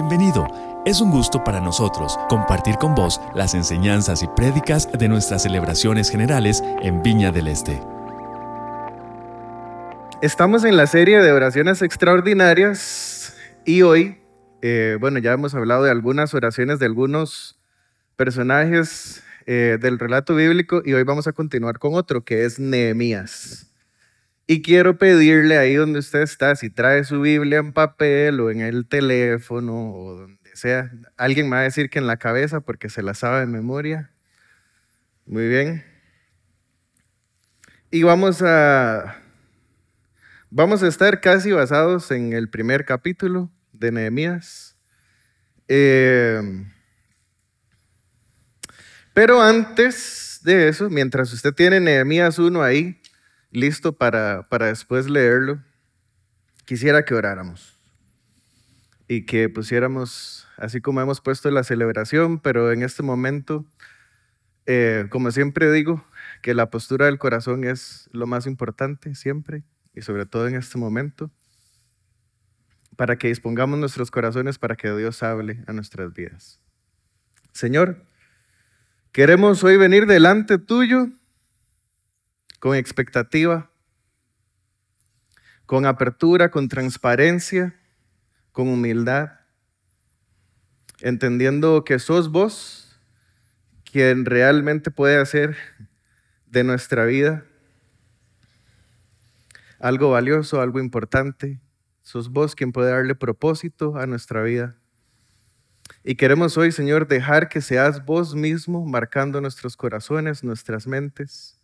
Bienvenido. Es un gusto para nosotros compartir con vos las enseñanzas y prédicas de nuestras celebraciones generales en Viña del Este. Estamos en la serie de oraciones extraordinarias y hoy, eh, bueno, ya hemos hablado de algunas oraciones de algunos personajes eh, del relato bíblico y hoy vamos a continuar con otro que es Nehemías. Y quiero pedirle ahí donde usted está, si trae su Biblia en papel o en el teléfono o donde sea, alguien me va a decir que en la cabeza porque se la sabe de memoria. Muy bien. Y vamos a, vamos a estar casi basados en el primer capítulo de Nehemías. Eh, pero antes de eso, mientras usted tiene Nehemías 1 ahí, listo para, para después leerlo, quisiera que oráramos y que pusiéramos, así como hemos puesto la celebración, pero en este momento, eh, como siempre digo, que la postura del corazón es lo más importante siempre y sobre todo en este momento, para que dispongamos nuestros corazones para que Dios hable a nuestras vidas. Señor, queremos hoy venir delante tuyo con expectativa, con apertura, con transparencia, con humildad, entendiendo que sos vos quien realmente puede hacer de nuestra vida algo valioso, algo importante. Sos vos quien puede darle propósito a nuestra vida. Y queremos hoy, Señor, dejar que seas vos mismo marcando nuestros corazones, nuestras mentes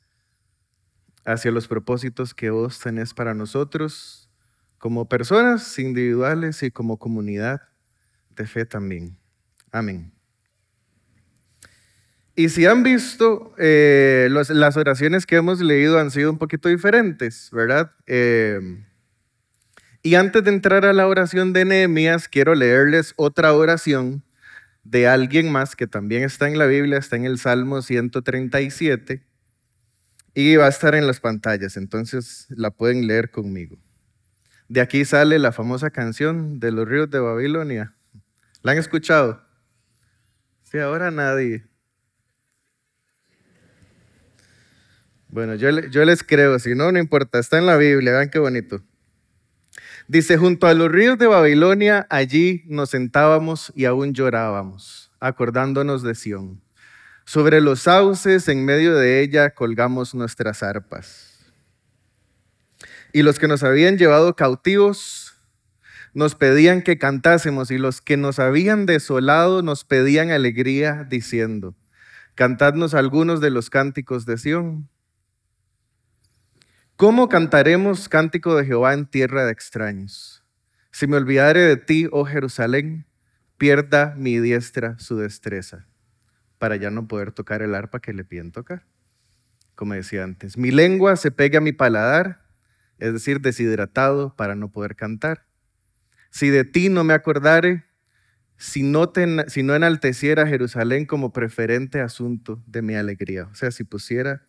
hacia los propósitos que vos tenés para nosotros como personas individuales y como comunidad de fe también. Amén. Y si han visto, eh, las oraciones que hemos leído han sido un poquito diferentes, ¿verdad? Eh, y antes de entrar a la oración de Nehemías, quiero leerles otra oración de alguien más que también está en la Biblia, está en el Salmo 137 y va a estar en las pantallas, entonces la pueden leer conmigo. De aquí sale la famosa canción de los ríos de Babilonia. ¿La han escuchado? Sí, ahora nadie. Bueno, yo, yo les creo, si no, no importa, está en la Biblia, vean qué bonito. Dice, junto a los ríos de Babilonia, allí nos sentábamos y aún llorábamos, acordándonos de Sión. Sobre los sauces, en medio de ella, colgamos nuestras arpas. Y los que nos habían llevado cautivos nos pedían que cantásemos, y los que nos habían desolado nos pedían alegría, diciendo, cantadnos algunos de los cánticos de Sión. ¿Cómo cantaremos cántico de Jehová en tierra de extraños? Si me olvidare de ti, oh Jerusalén, pierda mi diestra su destreza para ya no poder tocar el arpa que le piden tocar. Como decía antes, mi lengua se pega a mi paladar, es decir, deshidratado para no poder cantar. Si de ti no me acordare, si no, si no enalteciera Jerusalén como preferente asunto de mi alegría, o sea, si pusiera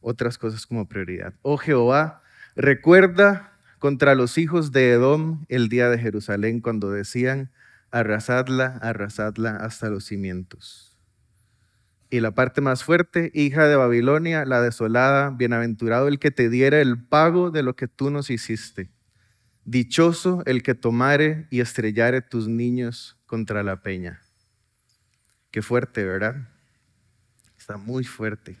otras cosas como prioridad. Oh Jehová, recuerda contra los hijos de Edom el día de Jerusalén cuando decían, arrasadla, arrasadla hasta los cimientos. Y la parte más fuerte, hija de Babilonia, la desolada, bienaventurado el que te diera el pago de lo que tú nos hiciste. Dichoso el que tomare y estrellare tus niños contra la peña. Qué fuerte, ¿verdad? Está muy fuerte.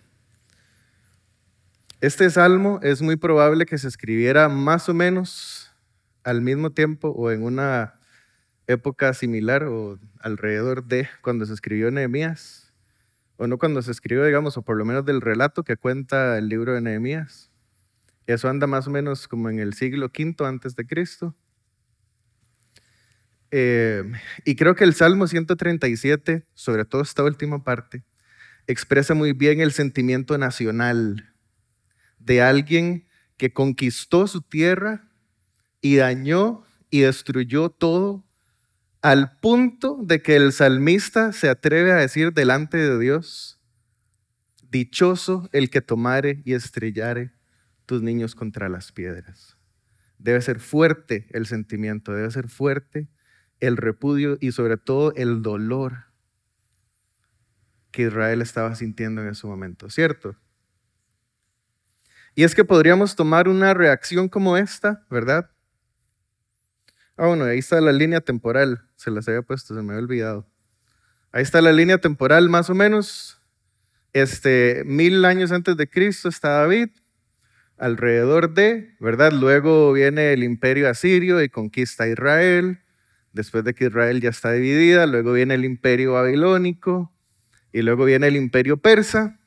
Este salmo es muy probable que se escribiera más o menos al mismo tiempo o en una época similar o alrededor de cuando se escribió Nehemías o no cuando se escribió, digamos, o por lo menos del relato que cuenta el libro de Nehemías. Eso anda más o menos como en el siglo V antes de Cristo. Eh, y creo que el Salmo 137, sobre todo esta última parte, expresa muy bien el sentimiento nacional de alguien que conquistó su tierra y dañó y destruyó todo al punto de que el salmista se atreve a decir delante de Dios, dichoso el que tomare y estrellare tus niños contra las piedras. Debe ser fuerte el sentimiento, debe ser fuerte el repudio y sobre todo el dolor que Israel estaba sintiendo en ese momento, ¿cierto? Y es que podríamos tomar una reacción como esta, ¿verdad? Ah, bueno, ahí está la línea temporal, se las había puesto, se me había olvidado. Ahí está la línea temporal, más o menos. Este, mil años antes de Cristo está David, alrededor de, ¿verdad? Luego viene el imperio asirio y conquista Israel, después de que Israel ya está dividida, luego viene el imperio babilónico y luego viene el imperio persa.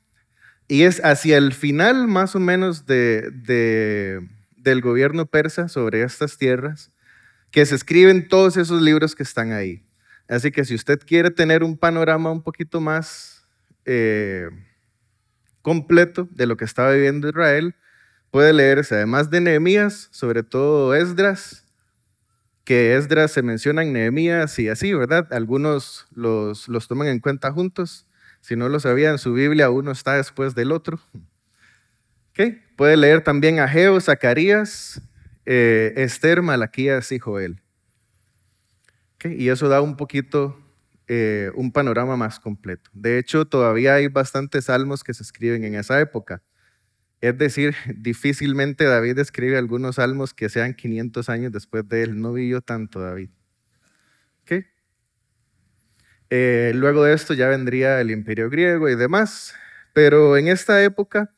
Y es hacia el final más o menos de, del gobierno persa sobre estas tierras que se escriben todos esos libros que están ahí. Así que si usted quiere tener un panorama un poquito más eh, completo de lo que estaba viviendo Israel, puede leerse, además de Nehemías, sobre todo Esdras, que Esdras se menciona en Nehemías y así, ¿verdad? Algunos los, los toman en cuenta juntos. Si no lo sabían, su Biblia uno está después del otro. ¿Okay? Puede leer también Ageo, Zacarías, eh, Esther, Malaquías y Joel. ¿Okay? Y eso da un poquito, eh, un panorama más completo. De hecho, todavía hay bastantes salmos que se escriben en esa época. Es decir, difícilmente David escribe algunos salmos que sean 500 años después de él. No vivió tanto David. ¿Okay? Eh, luego de esto ya vendría el imperio griego y demás. Pero en esta época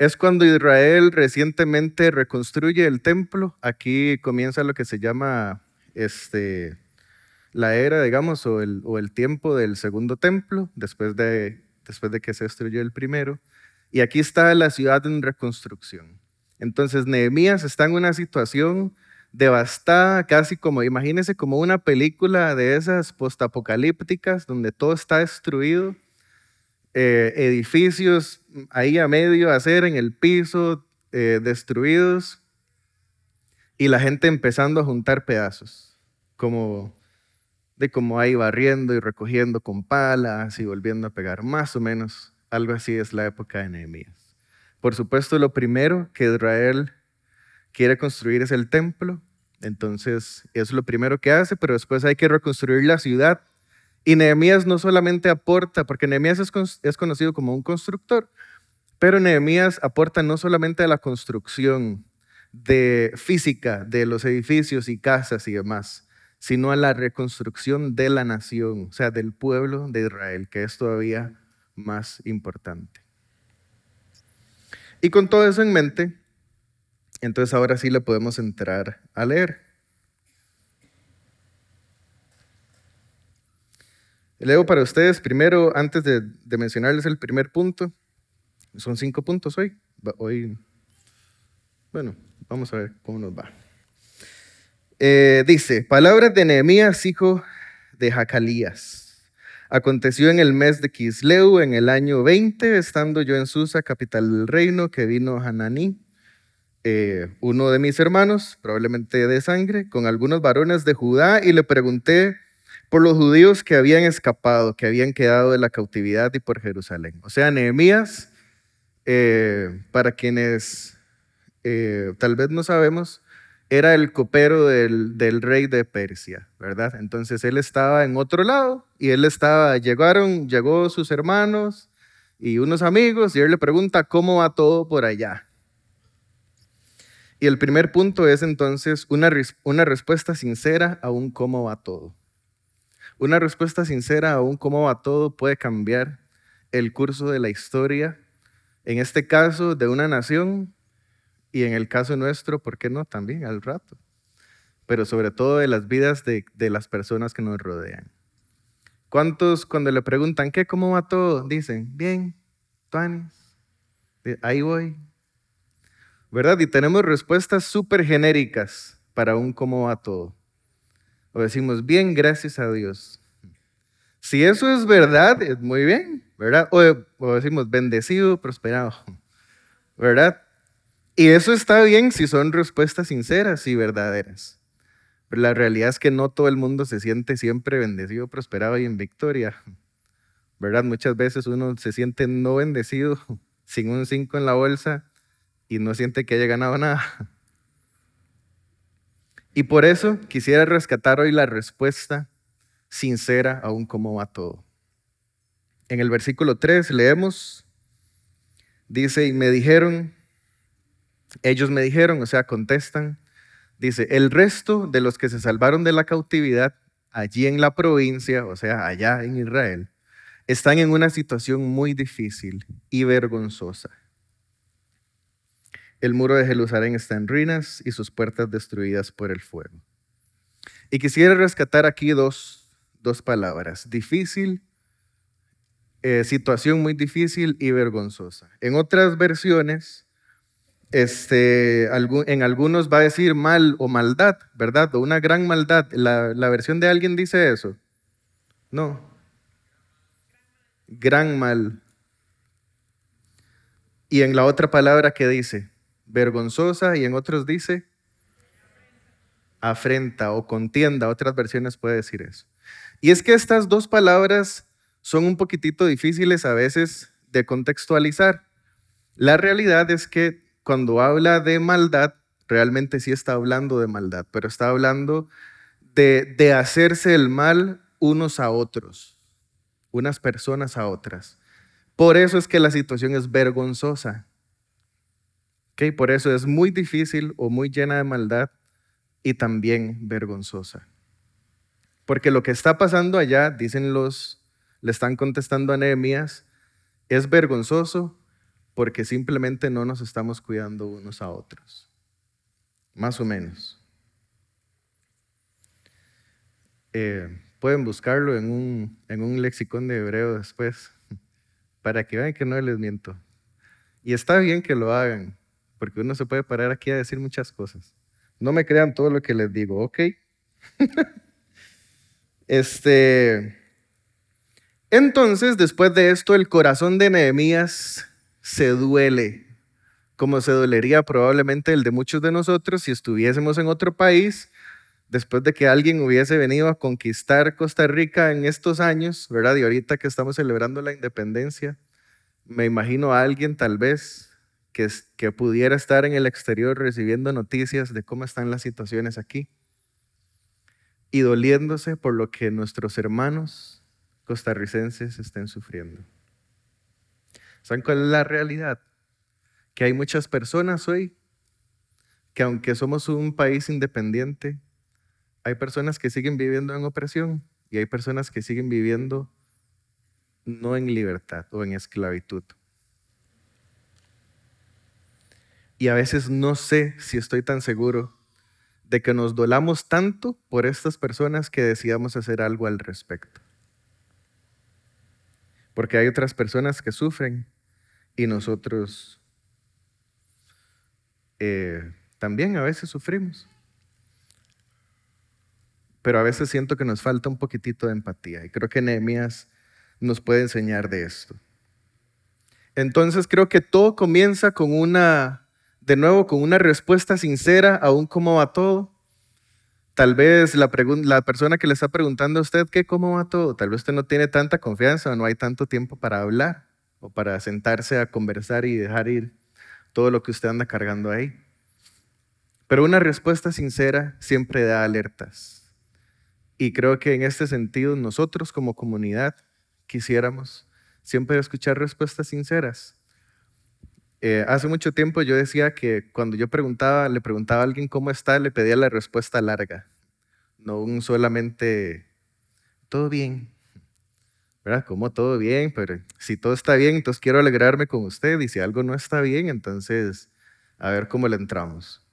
es cuando Israel recientemente reconstruye el templo. Aquí comienza lo que se llama este, la era, digamos, o el, o el tiempo del segundo templo, después de, después de que se destruyó el primero. Y aquí está la ciudad en reconstrucción. Entonces Nehemías está en una situación devastada, casi como, imagínense como una película de esas postapocalípticas donde todo está destruido, eh, edificios ahí a medio hacer en el piso, eh, destruidos, y la gente empezando a juntar pedazos, como de como ahí barriendo y recogiendo con palas y volviendo a pegar, más o menos algo así es la época de Nehemías. Por supuesto, lo primero que Israel quiere construir es el templo, entonces es lo primero que hace, pero después hay que reconstruir la ciudad. Y Nehemías no solamente aporta, porque Nehemías es, conocido como un constructor, pero Nehemías aporta no solamente a la construcción de física de los edificios y casas y demás, sino a la reconstrucción de la nación, o sea, del pueblo de Israel, que es todavía más importante. Y con todo eso en mente, entonces ahora sí le podemos entrar a leer. Leo para ustedes primero, antes de, mencionarles el primer punto, son cinco puntos hoy. Hoy, bueno, vamos a ver cómo nos va. Eh, dice, palabras de Nehemías, hijo de Jacalías. Aconteció en el mes de Kisleu, en el año 20, estando yo en Susa, capital del reino, que vino Hananí, eh, uno de mis hermanos, probablemente de sangre, con algunos varones de Judá, y le pregunté por los judíos que habían escapado, que habían quedado de la cautividad y por Jerusalén. O sea, Nehemías, eh, para quienes eh, tal vez no sabemos, era el copero del, rey de Persia, ¿verdad? Entonces él estaba en otro lado y él estaba, llegaron, llegó sus hermanos y unos amigos y él le pregunta cómo va todo por allá. Y el primer punto es entonces una, una respuesta sincera a un cómo va todo. Una respuesta sincera a un cómo va todo puede cambiar el curso de la historia, en este caso de una nación y en el caso nuestro, ¿por qué no? También al rato. Pero sobre todo de las vidas de, las personas que nos rodean. ¿Cuántos cuando le preguntan, ¿qué? ¿Cómo va todo? Dicen, bien, tuanis, ahí voy. ¿Verdad? Y tenemos respuestas súper genéricas para un cómo va todo. O decimos, bien, gracias a Dios. Si eso es verdad, es muy bien, ¿verdad? O, decimos, bendecido, prosperado, ¿verdad? Y eso está bien si son respuestas sinceras y verdaderas. Pero la realidad es que no todo el mundo se siente siempre bendecido, prosperado y en victoria. ¿Verdad? Muchas veces uno se siente no bendecido, sin un 5 en la bolsa y no siente que haya ganado nada. Y por eso quisiera rescatar hoy la respuesta sincera aún cómo va todo. En el versículo 3 leemos, dice, y me dijeron, ellos me dijeron, o sea, contestan, dice, el resto de los que se salvaron de la cautividad allí en la provincia, o sea, allá en Israel, están en una situación muy difícil y vergonzosa. El muro de Jerusalén está en ruinas y sus puertas destruidas por el fuego. Y quisiera rescatar aquí dos, dos palabras, difícil, eh, situación muy difícil y vergonzosa. En otras versiones, este, en algunos va a decir mal o maldad, ¿verdad? O una gran maldad. ¿La, la versión de alguien dice eso? No. Gran mal. Y en la otra palabra que dice, vergonzosa, y en otros dice, afrenta o contienda. Otras versiones puede decir eso. Y es que estas dos palabras son un poquitito difíciles a veces de contextualizar. La realidad es que cuando habla de maldad, realmente sí está hablando de maldad, pero está hablando de, de hacerse el mal unos a otros, unas personas a otras. Por eso es que la situación es vergonzosa. ¿Okay? Por eso es muy difícil o muy llena de maldad y también vergonzosa. Porque lo que está pasando allá, dicen los, le están contestando a Nehemías, es vergonzoso porque simplemente no nos estamos cuidando unos a otros. Más o menos. Eh, pueden buscarlo en un, en un lexicón de hebreo después, para que vean que no les miento. Y está bien que lo hagan, porque uno se puede parar aquí a decir muchas cosas. No me crean todo lo que les digo, ¿ok? este, entonces, después de esto, el corazón de Nehemías se duele, como se dolería probablemente el de muchos de nosotros si estuviésemos en otro país, después de que alguien hubiese venido a conquistar Costa Rica en estos años, ¿verdad? Y ahorita que estamos celebrando la independencia, me imagino a alguien tal vez que, pudiera estar en el exterior recibiendo noticias de cómo están las situaciones aquí y doliéndose por lo que nuestros hermanos costarricenses estén sufriendo. ¿Saben cuál es la realidad? Que hay muchas personas hoy que aunque somos un país independiente, hay personas que siguen viviendo en opresión y hay personas que siguen viviendo no en libertad o en esclavitud. Y a veces no sé si estoy tan seguro de que nos dolamos tanto por estas personas que decidamos hacer algo al respecto. Porque hay otras personas que sufren y nosotros eh, también a veces sufrimos. Pero a veces siento que nos falta un poquitito de empatía y creo que Nehemías nos puede enseñar de esto. Entonces creo que todo comienza con una, de nuevo, con una respuesta sincera aún cómo va todo. Tal vez la, persona que le está preguntando a usted que cómo va todo, tal vez usted no tiene tanta confianza o no hay tanto tiempo para hablar o para sentarse a conversar y dejar ir todo lo que usted anda cargando ahí. Pero una respuesta sincera siempre da alertas. Y creo que en este sentido nosotros como comunidad quisiéramos siempre escuchar respuestas sinceras. Eh, hace mucho tiempo yo decía que cuando yo preguntaba, le preguntaba a alguien cómo está, le pedía la respuesta larga, no un solamente todo bien, ¿verdad? Como todo bien, pero si todo está bien, entonces quiero alegrarme con usted y si algo no está bien, entonces a ver cómo le entramos.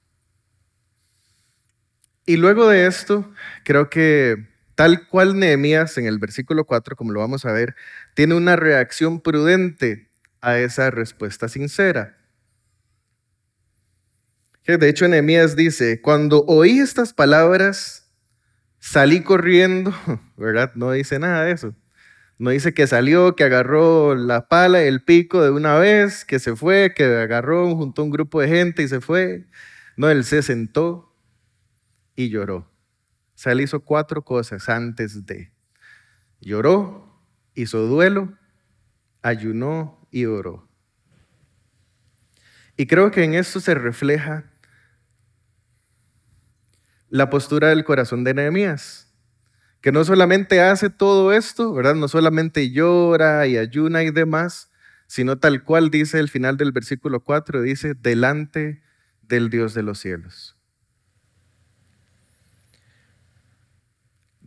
Y luego de esto, creo que tal cual Nehemías en el versículo 4, como lo vamos a ver, tiene una reacción prudente a esa respuesta sincera. De hecho, Nehemías dice, cuando oí estas palabras, salí corriendo, ¿verdad? No dice nada de eso. No dice que salió, que agarró la pala el pico de una vez, que se fue, que agarró, juntó un grupo de gente y se fue. No, él se sentó y lloró. O sea, él hizo cuatro cosas antes de. Lloró, hizo duelo, ayunó y oró. Y creo que en esto se refleja la postura del corazón de Nehemías, que no solamente hace todo esto, ¿verdad? No solamente llora y ayuna y demás, sino tal cual dice el final del versículo 4, dice, delante del Dios de los cielos.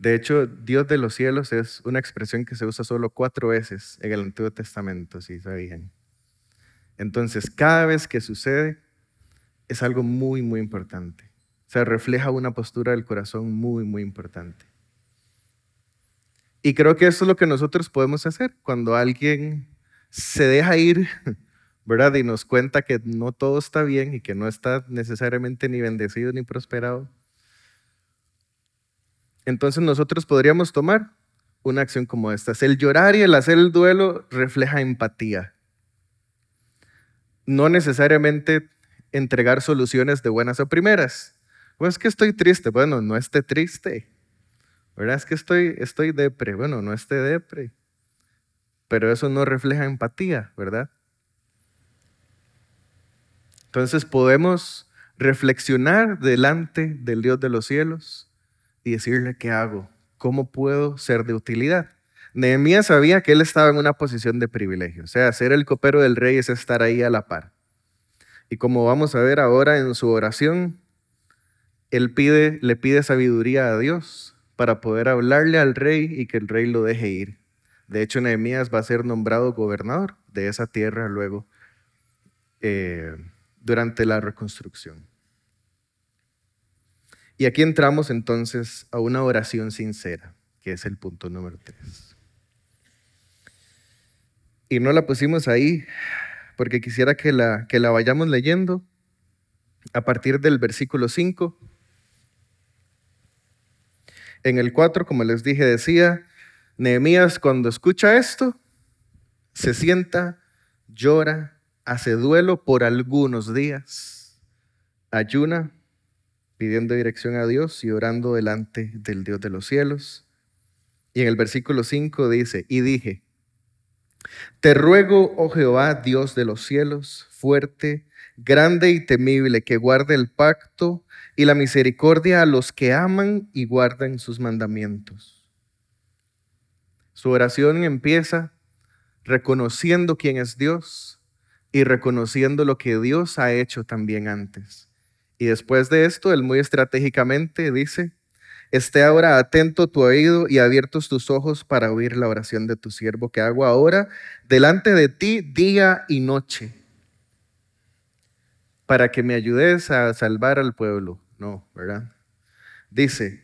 De hecho, Dios de los cielos es una expresión que se usa solo cuatro veces en el Antiguo Testamento, si sabían. Entonces, cada vez que sucede, es algo muy, muy importante. O sea, refleja una postura del corazón muy, muy importante. Y creo que eso es lo que nosotros podemos hacer cuando alguien se deja ir, ¿verdad? Y nos cuenta que no todo está bien y que no está necesariamente ni bendecido ni prosperado entonces nosotros podríamos tomar una acción como esta. El llorar y el hacer el duelo refleja empatía. No necesariamente entregar soluciones de buenas a primeras. Pues es que estoy triste. Bueno, no esté triste. ¿Verdad? Es que estoy, estoy depre. Bueno, no esté depre. Pero eso no refleja empatía, ¿verdad? Entonces podemos reflexionar delante del Dios de los cielos y decirle qué hago, cómo puedo ser de utilidad. Nehemías sabía que él estaba en una posición de privilegio, o sea, ser el copero del rey es estar ahí a la par. Y como vamos a ver ahora en su oración, él le pide sabiduría a Dios para poder hablarle al rey y que el rey lo deje ir. De hecho, Nehemías va a ser nombrado gobernador de esa tierra luego eh, durante la reconstrucción. Y aquí entramos entonces a una oración sincera, que es el punto número tres. Y no la pusimos ahí porque quisiera que la, que la vayamos leyendo a partir del versículo 5. En el 4, como les dije, decía, Nehemías cuando escucha esto, se sienta, llora, hace duelo por algunos días, ayuna pidiendo dirección a Dios y orando delante del Dios de los cielos. Y en el versículo 5 dice, y dije, te ruego, oh Jehová, Dios de los cielos, fuerte, grande y temible, que guarde el pacto y la misericordia a los que aman y guardan sus mandamientos. Su oración empieza reconociendo quién es Dios y reconociendo lo que Dios ha hecho también antes. Y después de esto, él muy estratégicamente dice, esté ahora atento tu oído y abiertos tus ojos para oír la oración de tu siervo que hago ahora delante de ti día y noche, para que me ayudes a salvar al pueblo. No, ¿verdad? Dice,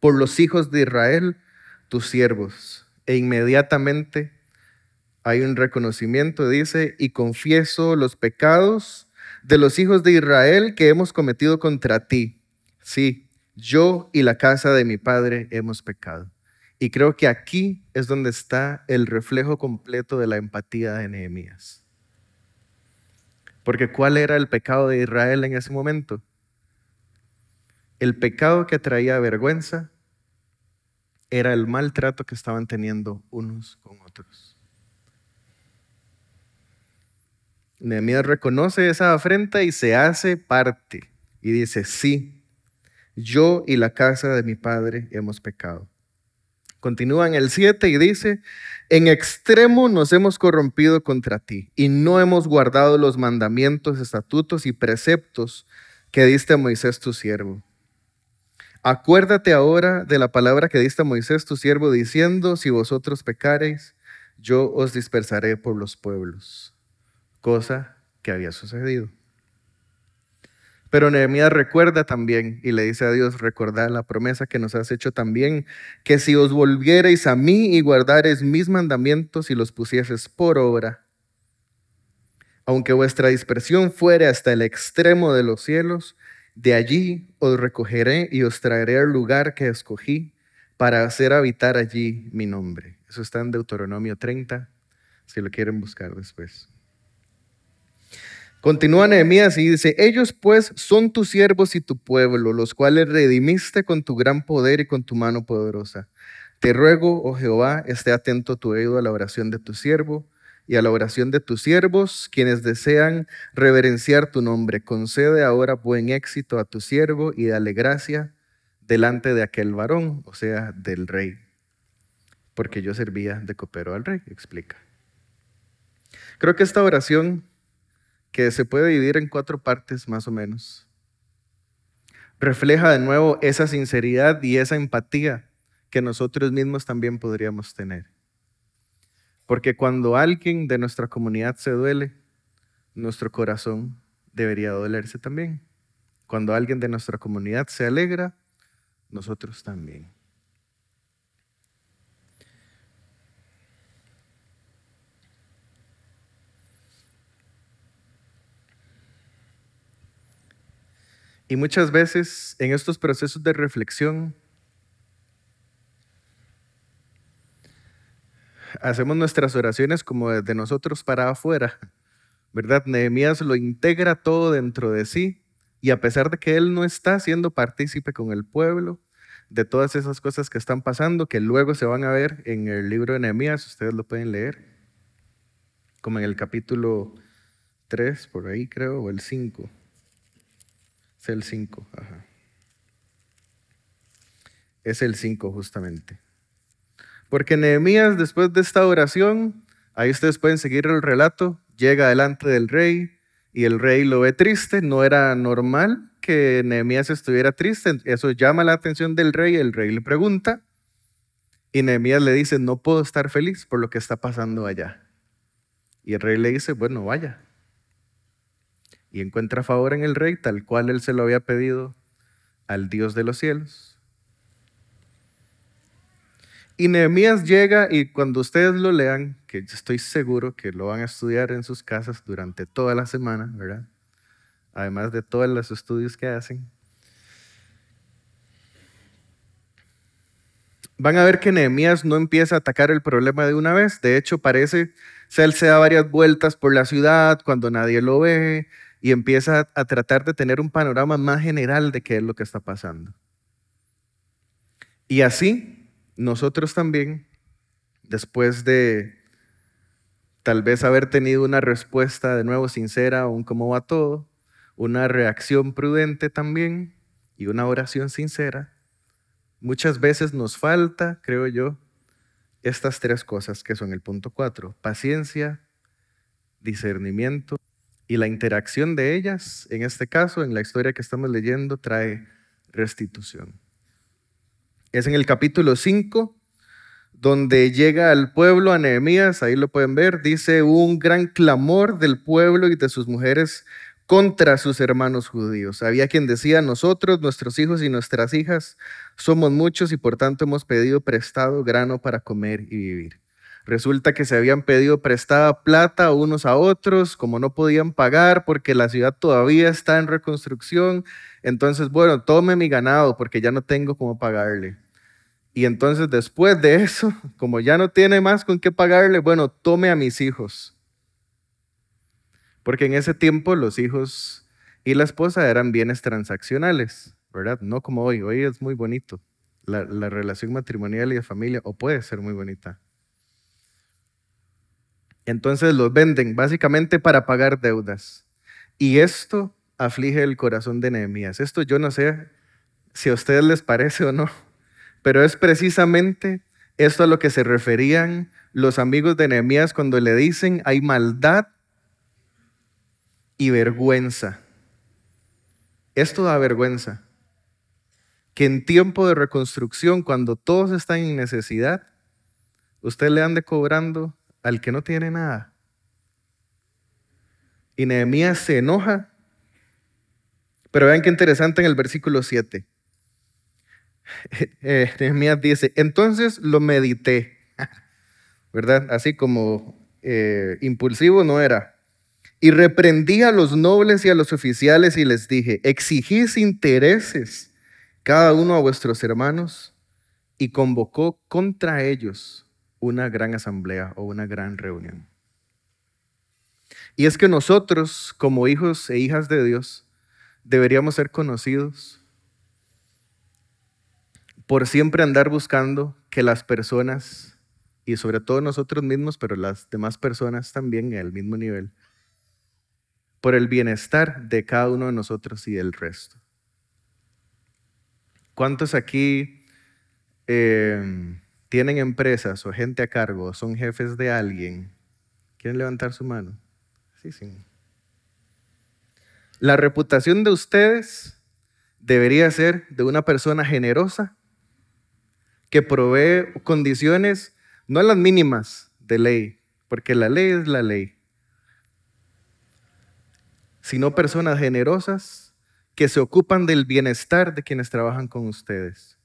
por los hijos de Israel, tus siervos. E inmediatamente hay un reconocimiento, dice, y confieso los pecados de los hijos de Israel que hemos cometido contra ti. Sí, yo y la casa de mi padre hemos pecado. Y creo que aquí es donde está el reflejo completo de la empatía de Nehemías. Porque ¿cuál era el pecado de Israel en ese momento? El pecado que traía vergüenza era el maltrato que estaban teniendo unos con otros. Nehemías reconoce esa afrenta y se hace parte y dice, sí, yo y la casa de mi padre hemos pecado. Continúa en el 7 y dice, en extremo nos hemos corrompido contra ti y no hemos guardado los mandamientos, estatutos y preceptos que diste a Moisés tu siervo. Acuérdate ahora de la palabra que diste a Moisés tu siervo diciendo, si vosotros pecareis, yo os dispersaré por los pueblos cosa que había sucedido. Pero Nehemías recuerda también y le dice a Dios, recordad la promesa que nos has hecho también, que si os volviereis a mí y guardareis mis mandamientos y los pusieses por obra, aunque vuestra dispersión fuere hasta el extremo de los cielos, de allí os recogeré y os traeré al lugar que escogí para hacer habitar allí mi nombre. Eso está en Deuteronomio 30, si lo quieren buscar después. Continúa Nehemías y dice, ellos pues son tus siervos y tu pueblo, los cuales redimiste con tu gran poder y con tu mano poderosa. Te ruego, oh Jehová, esté atento tu oído a la oración de tu siervo y a la oración de tus siervos, quienes desean reverenciar tu nombre. Concede ahora buen éxito a tu siervo y dale gracia delante de aquel varón, o sea, del rey, porque yo servía de copero al rey, explica. Creo que esta oración, que se puede dividir en cuatro partes más o menos, refleja de nuevo esa sinceridad y esa empatía que nosotros mismos también podríamos tener. Porque cuando alguien de nuestra comunidad se duele, nuestro corazón debería dolerse también. Cuando alguien de nuestra comunidad se alegra, nosotros también. Y muchas veces en estos procesos de reflexión hacemos nuestras oraciones como de nosotros para afuera, ¿verdad? Nehemías lo integra todo dentro de sí y a pesar de que él no está siendo partícipe con el pueblo de todas esas cosas que están pasando, que luego se van a ver en el libro de Nehemías, ustedes lo pueden leer, como en el capítulo 3, por ahí creo, o el 5. Es el 5, ajá. Es el 5 justamente. Porque Nehemías, después de esta oración, ahí ustedes pueden seguir el relato, llega delante del rey y el rey lo ve triste. No era normal que Nehemías estuviera triste. Eso llama la atención del rey. El rey le pregunta y Nehemías le dice, no puedo estar feliz por lo que está pasando allá. Y el rey le dice, bueno, vaya. Y encuentra favor en el rey, tal cual él se lo había pedido al Dios de los cielos. Y Nehemías llega y cuando ustedes lo lean, que estoy seguro que lo van a estudiar en sus casas durante toda la semana, ¿verdad? Además de todos los estudios que hacen. Van a ver que Nehemías no empieza a atacar el problema de una vez. De hecho, parece, que él se da varias vueltas por la ciudad cuando nadie lo ve y empieza a tratar de tener un panorama más general de qué es lo que está pasando. Y así, nosotros también, después de tal vez haber tenido una respuesta de nuevo sincera un cómo va todo, una reacción prudente también y una oración sincera, muchas veces nos falta, creo yo, estas tres cosas que son el punto cuatro, paciencia, discernimiento y la interacción de ellas, en este caso, en la historia que estamos leyendo, trae restitución. Es en el capítulo 5, donde llega al pueblo a Nehemías, ahí lo pueden ver, dice un gran clamor del pueblo y de sus mujeres contra sus hermanos judíos. Había quien decía, nosotros, nuestros hijos y nuestras hijas, somos muchos y por tanto hemos pedido prestado grano para comer y vivir. Resulta que se habían pedido prestada plata unos a otros, como no podían pagar porque la ciudad todavía está en reconstrucción. Entonces, bueno, tome mi ganado porque ya no tengo cómo pagarle. Y entonces después de eso, como ya no tiene más con qué pagarle, bueno, tome a mis hijos. Porque en ese tiempo los hijos y la esposa eran bienes transaccionales, ¿verdad? No como hoy. Hoy es muy bonito. La, la relación matrimonial y de familia, o puede ser muy bonita. Entonces los venden básicamente para pagar deudas. Y esto aflige el corazón de Nehemías. Esto yo no sé si a ustedes les parece o no, pero es precisamente esto a lo que se referían los amigos de Nehemías cuando le dicen hay maldad y vergüenza. Esto da vergüenza. Que en tiempo de reconstrucción, cuando todos están en necesidad, usted le ande cobrando al que no tiene nada. Y Nehemías se enoja. Pero vean qué interesante en el versículo 7. Eh, Nehemías dice, entonces lo medité, ¿verdad? Así como eh, impulsivo no era. Y reprendí a los nobles y a los oficiales y les dije, exigís intereses cada uno a vuestros hermanos y convocó contra ellos una gran asamblea o una gran reunión. Y es que nosotros, como hijos e hijas de Dios, deberíamos ser conocidos por siempre andar buscando que las personas y sobre todo nosotros mismos, pero las demás personas también al mismo nivel, por el bienestar de cada uno de nosotros y del resto. ¿Cuántos aquí eh, tienen empresas o gente a cargo, son jefes de alguien? ¿Quieren levantar su mano? Sí, sí. La reputación de ustedes debería ser de una persona generosa que provee condiciones, no las mínimas de ley, porque la ley es la ley, sino personas generosas que se ocupan del bienestar de quienes trabajan con ustedes.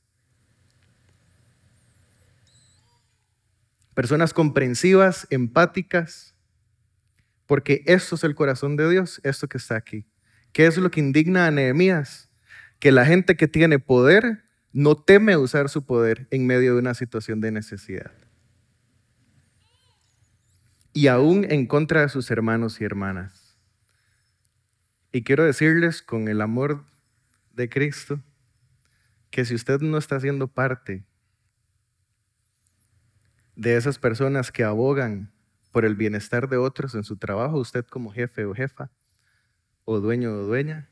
Personas comprensivas, empáticas, porque esto es el corazón de Dios, esto que está aquí. ¿Qué es lo que indigna a Nehemías? Que la gente que tiene poder no teme usar su poder en medio de una situación de necesidad. Y aún en contra de sus hermanos y hermanas. Y quiero decirles con el amor de Cristo que si usted no está siendo parte de esas personas que abogan por el bienestar de otros en su trabajo, usted como jefe o jefa, o dueño o dueña,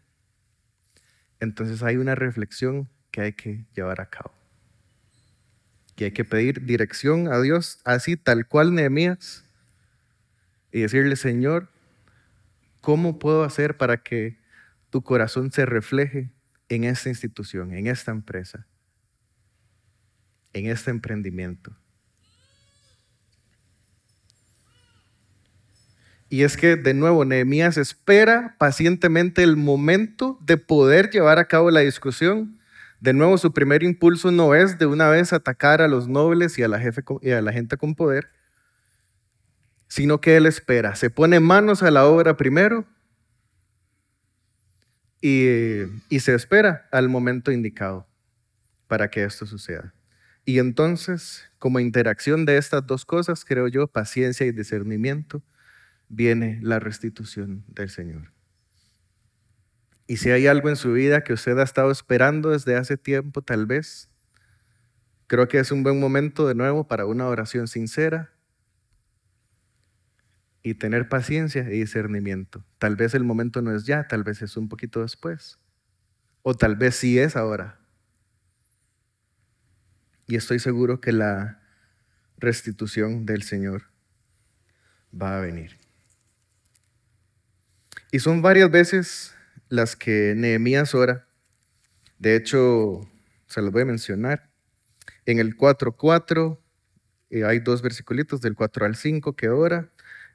entonces hay una reflexión que hay que llevar a cabo. Que hay que pedir dirección a Dios, así tal cual Nehemías, y decirle, Señor, ¿cómo puedo hacer para que tu corazón se refleje en esta institución, en esta empresa, en este emprendimiento? Y es que, de nuevo, Nehemías espera pacientemente el momento de poder llevar a cabo la discusión. De nuevo, su primer impulso no es de una vez atacar a los nobles y a la, gente con poder, sino que él espera, se pone manos a la obra primero y se espera al momento indicado para que esto suceda. Y entonces, como interacción de estas dos cosas, creo yo, paciencia y discernimiento, viene la restitución del Señor. Y si hay algo en su vida que usted ha estado esperando desde hace tiempo, tal vez, creo que es un buen momento de nuevo para una oración sincera y tener paciencia y discernimiento. Tal vez el momento no es ya, tal vez es un poquito después. O tal vez sí es ahora. Y estoy seguro que la restitución del Señor va a venir. Y son varias veces las que Nehemías ora. De hecho, se los voy a mencionar. En el 4.4 eh, hay dos versículos del 4 al 5 que ora.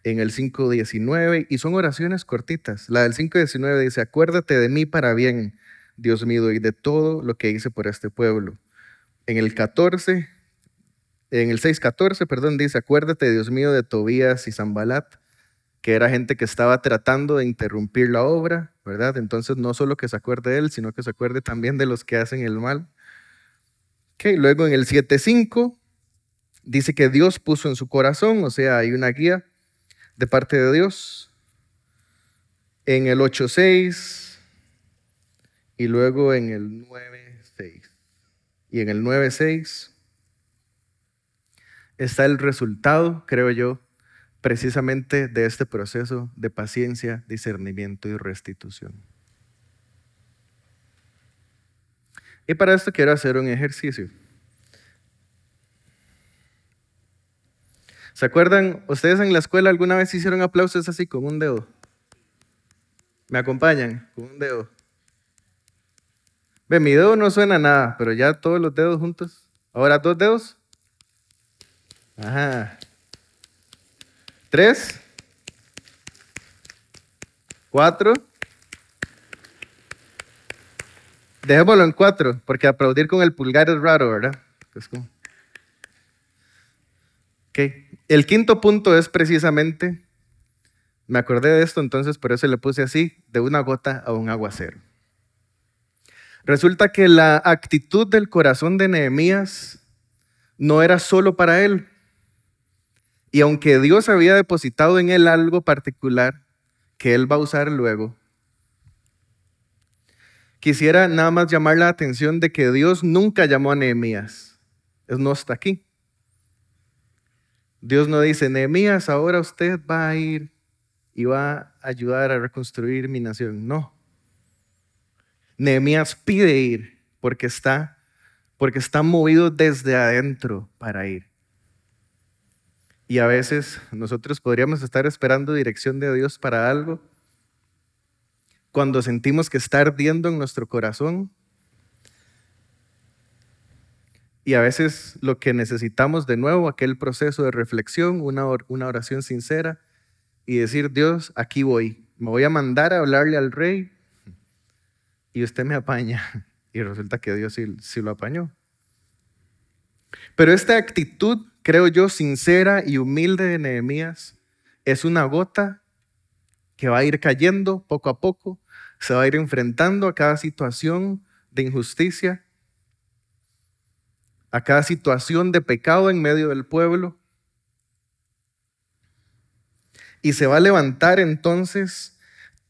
En el 5.19 y son oraciones cortitas. La del 5.19 dice, acuérdate de mí para bien, Dios mío, y de todo lo que hice por este pueblo. En el 14, en el 6.14, perdón, dice, acuérdate, Dios mío, de Tobías y Zambalat que era gente que estaba tratando de interrumpir la obra, ¿verdad? Entonces no solo que se acuerde de él, sino que se acuerde también de los que hacen el mal. Okay, luego en el 7.5 dice que Dios puso en su corazón, o sea, hay una guía de parte de Dios. En el 8.6 y luego en el 9.6. Y en el 9.6 está el resultado, creo yo, precisamente de este proceso de paciencia, discernimiento y restitución. Y para esto quiero hacer un ejercicio. ¿Se acuerdan? ¿Ustedes en la escuela alguna vez hicieron aplausos así con un dedo? ¿Me acompañan? Con un dedo. Ve, mi dedo no suena nada, pero ya todos los dedos juntos. Ahora dos dedos. Ajá. Tres. Cuatro. Dejémoslo en cuatro, porque aplaudir con el pulgar es raro, ¿verdad? El quinto punto es precisamente, me acordé de esto, entonces por eso le puse así, de una gota a un aguacero. Resulta que la actitud del corazón de Nehemías no era solo para él, y aunque Dios había depositado en él algo particular que él va a usar luego, quisiera nada más llamar la atención de que Dios nunca llamó a Nehemías. Es no está aquí. Dios no dice, Nehemías, ahora usted va a ir y va a ayudar a reconstruir mi nación. No. Nehemías pide ir porque está, porque está movido desde adentro para ir. Y a veces nosotros podríamos estar esperando dirección de Dios para algo cuando sentimos que está ardiendo en nuestro corazón. Y a veces lo que necesitamos de nuevo, aquel proceso de reflexión, una, una oración sincera y decir, Dios, aquí voy. Me voy a mandar a hablarle al rey y usted me apaña. Y resulta que Dios sí, sí lo apañó. Pero esta actitud, creo yo, sincera y humilde de Nehemías, es una gota que va a ir cayendo poco a poco, se va a ir enfrentando a cada situación de injusticia, a cada situación de pecado en medio del pueblo. Y se va a levantar entonces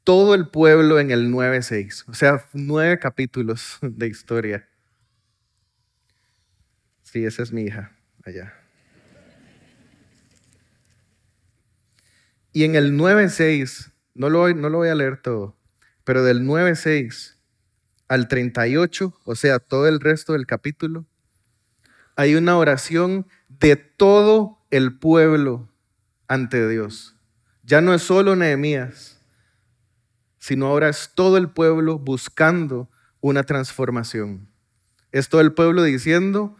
todo el pueblo en el 9.6, o sea, nueve capítulos de historia. Sí, esa es mi hija, allá. Y en el 9.6, no lo, no lo voy a leer todo, pero del 9.6 al 38, o sea, todo el resto del capítulo, hay una oración de todo el pueblo ante Dios. Ya no es solo Nehemías, sino ahora es todo el pueblo buscando una transformación. Es todo el pueblo diciendo,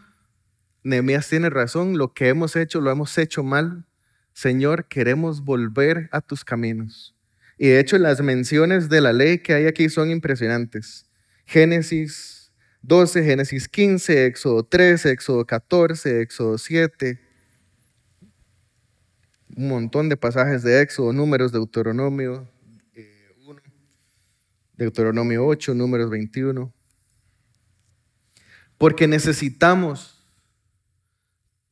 Nehemías tiene razón, lo que hemos hecho lo hemos hecho mal. Señor, queremos volver a tus caminos. Y de hecho las menciones de la ley que hay aquí son impresionantes. Génesis 12, Génesis 15, Éxodo 13, Éxodo 14, Éxodo 7. Un montón de pasajes de Éxodo, números, Deuteronomio 1, eh, Deuteronomio 8, números 21. Porque necesitamos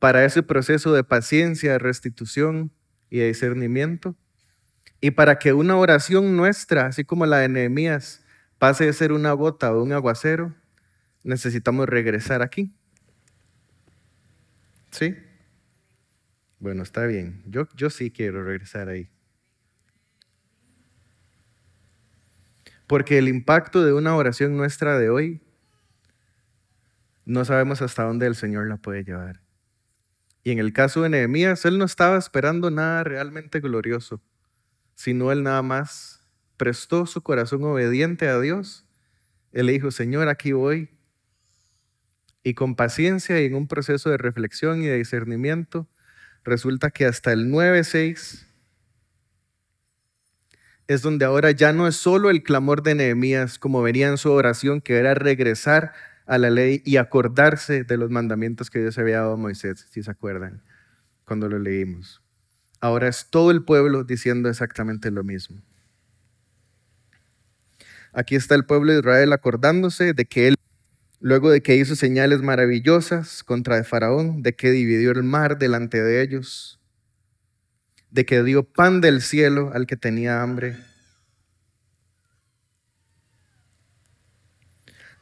para ese proceso de paciencia, restitución y de discernimiento, y para que una oración nuestra, así como la de Nehemías, pase de ser una gota o un aguacero, necesitamos regresar aquí. ¿Sí? Bueno, está bien. Yo, yo sí quiero regresar ahí. Porque el impacto de una oración nuestra de hoy, no sabemos hasta dónde el Señor la puede llevar. Y en el caso de Nehemías, él no estaba esperando nada realmente glorioso sino él nada más prestó su corazón obediente a Dios. Él le dijo, Señor, aquí voy. Y con paciencia y en un proceso de reflexión y de discernimiento, resulta que hasta el 9.6 es donde ahora ya no es solo el clamor de Nehemías, como venía en su oración, que era regresar a la ley y acordarse de los mandamientos que Dios había dado a Moisés, si se acuerdan, cuando lo leímos. Ahora es todo el pueblo diciendo exactamente lo mismo. Aquí está el pueblo de Israel acordándose de que él, luego de que hizo señales maravillosas contra el faraón, de que dividió el mar delante de ellos, de que dio pan del cielo al que tenía hambre,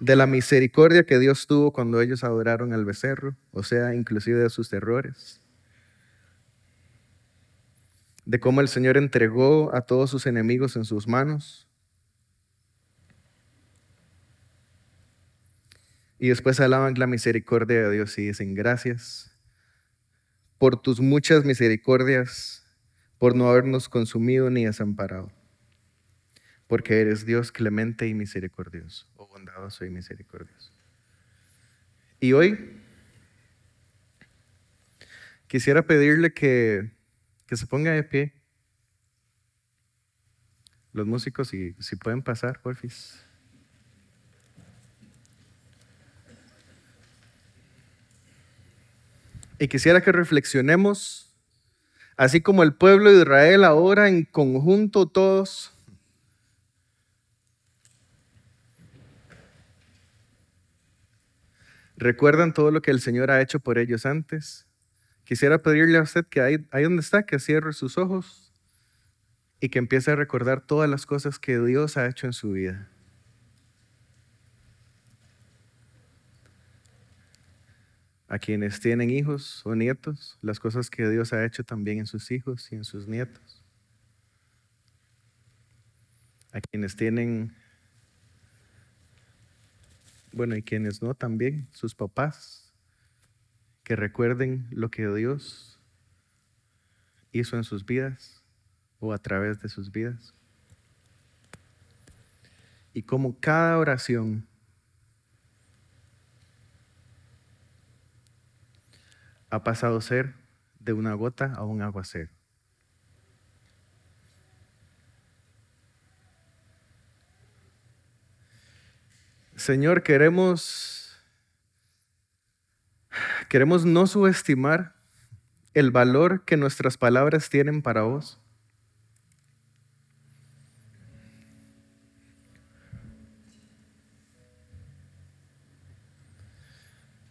de la misericordia que Dios tuvo cuando ellos adoraron al becerro, o sea, inclusive de sus errores de cómo el Señor entregó a todos sus enemigos en sus manos. Y después alaban la misericordia de Dios y dicen gracias por tus muchas misericordias, por no habernos consumido ni desamparado, porque eres Dios clemente y misericordioso, bondadoso y misericordioso. Y hoy quisiera pedirle que que se ponga de pie. Los músicos, si, si pueden pasar, porfis. Y quisiera que reflexionemos, así como el pueblo de Israel ahora en conjunto todos, recuerdan todo lo que el Señor ha hecho por ellos antes. Quisiera pedirle a usted que ahí, ahí donde está, que cierre sus ojos y que empiece a recordar todas las cosas que Dios ha hecho en su vida. a quienes tienen hijos o nietos, las cosas que Dios ha hecho también en sus hijos y en sus nietos, a quienes tienen, bueno, y quienes no también, sus papás, que recuerden lo que Dios hizo en sus vidas o a través de sus vidas. Y como cada oración ha pasado a ser de una gota a un aguacero. Señor, queremos, queremos no subestimar el valor que nuestras palabras tienen para vos.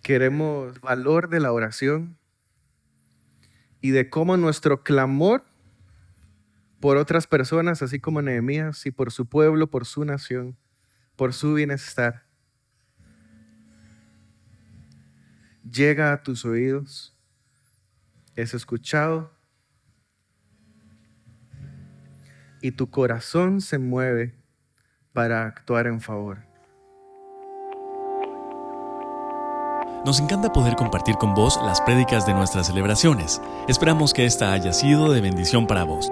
Queremos valor de la oración y de cómo nuestro clamor por otras personas, así como Nehemías, y por su pueblo, por su nación, por su bienestar, llega a tus oídos, es escuchado y tu corazón se mueve para actuar en favor. Nos encanta poder compartir con vos las prédicas de nuestras celebraciones. Esperamos que esta haya sido de bendición para vos.